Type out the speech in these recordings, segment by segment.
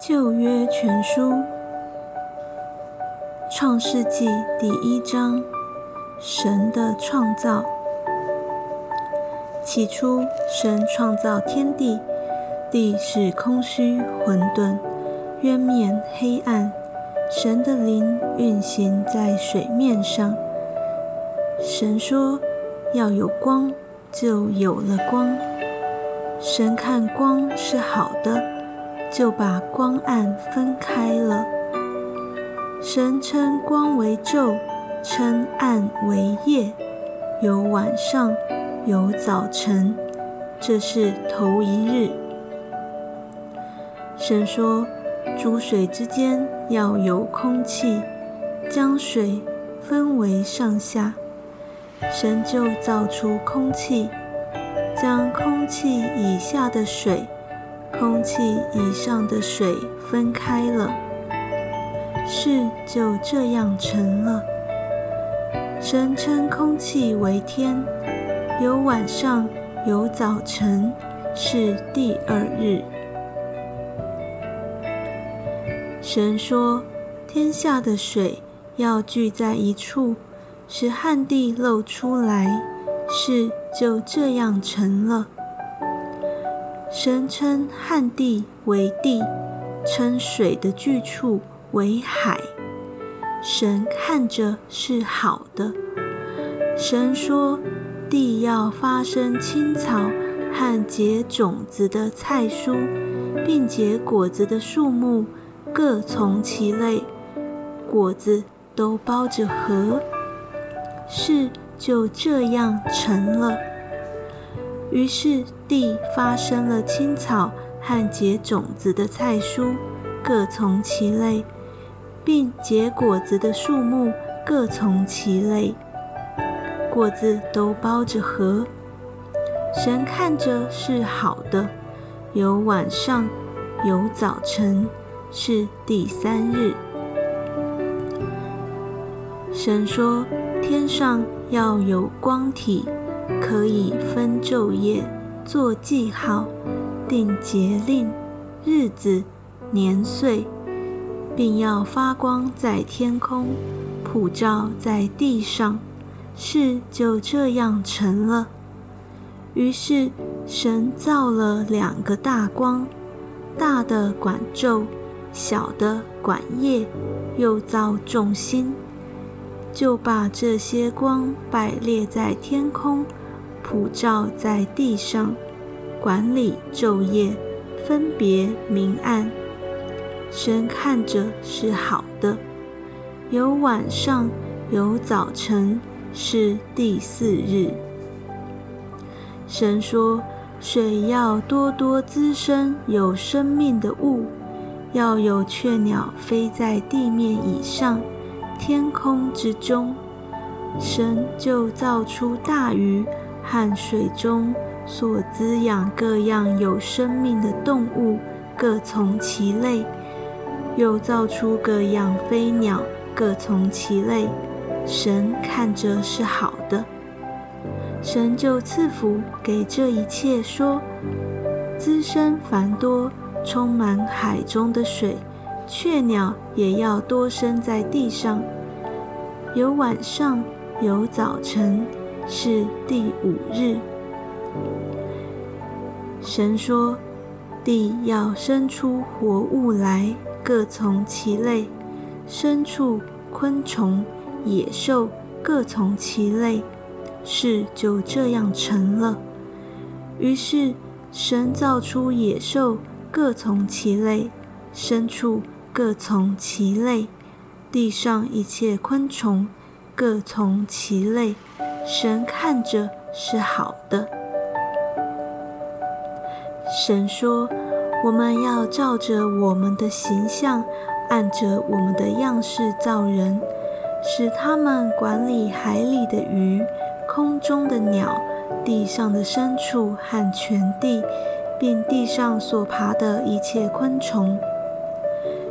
旧约全书，创世纪第一章，神的创造。起初，神创造天地，地是空虚混沌，渊面黑暗。神的灵运行在水面上。神说：“要有光，就有了光。”神看光是好的，就把光暗分开了。神称光为昼，称暗为夜，有晚上，有早晨，这是头一日。神说。诸水之间要有空气，将水分为上下。神就造出空气，将空气以下的水、空气以上的水分开了。事就这样成了。神称空气为天，有晚上，有早晨，是第二日。神说：“天下的水要聚在一处，使旱地露出来。”是就这样成了。神称旱地为地，称水的聚处为海。神看着是好的。神说：“地要发生青草和结种子的菜蔬，并结果子的树木。”各从其类，果子都包着核，是就这样成了。于是地发生了青草和结种子的菜蔬，各从其类，并结果子的树木各从其类，果子都包着核。神看着是好的，有晚上，有早晨。是第三日，神说：“天上要有光体，可以分昼夜，做记号，定节令、日子、年岁，并要发光在天空，普照在地上。”事就这样成了。于是神造了两个大光，大的管昼。小的管夜，又造众星，就把这些光摆列在天空，普照在地上，管理昼夜，分别明暗。神看着是好的，有晚上，有早晨，是第四日。神说：水要多多滋生有生命的物。要有雀鸟飞在地面以上，天空之中，神就造出大鱼和水中所滋养各样有生命的动物，各从其类；又造出各样飞鸟，各从其类。神看着是好的，神就赐福给这一切，说：滋生繁多。充满海中的水，雀鸟也要多生在地上。有晚上，有早晨，是第五日。神说：地要生出活物来，各从其类；牲畜、昆虫、野兽各从其类。事就这样成了。于是神造出野兽。各从其类，牲畜各从其类，地上一切昆虫各从其类。神看着是好的。神说：“我们要照着我们的形象，按着我们的样式造人，使他们管理海里的鱼、空中的鸟、地上的牲畜和全地。”并地上所爬的一切昆虫，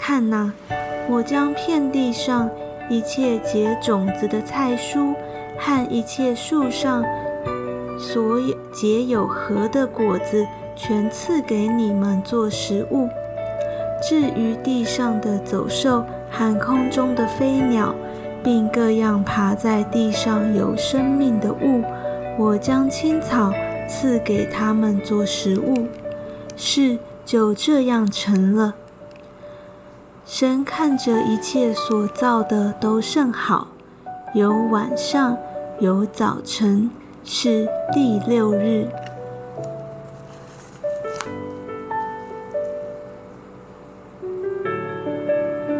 看哪，我将遍地上一切结种子的菜蔬和一切树上。”所有结有核的果子，全赐给你们做食物。至于地上的走兽和空中的飞鸟，并各样爬在地上有生命的物，我将青草赐给他们做食物。事就这样成了。神看着一切所造的都甚好，有晚上，有早晨。是第六日。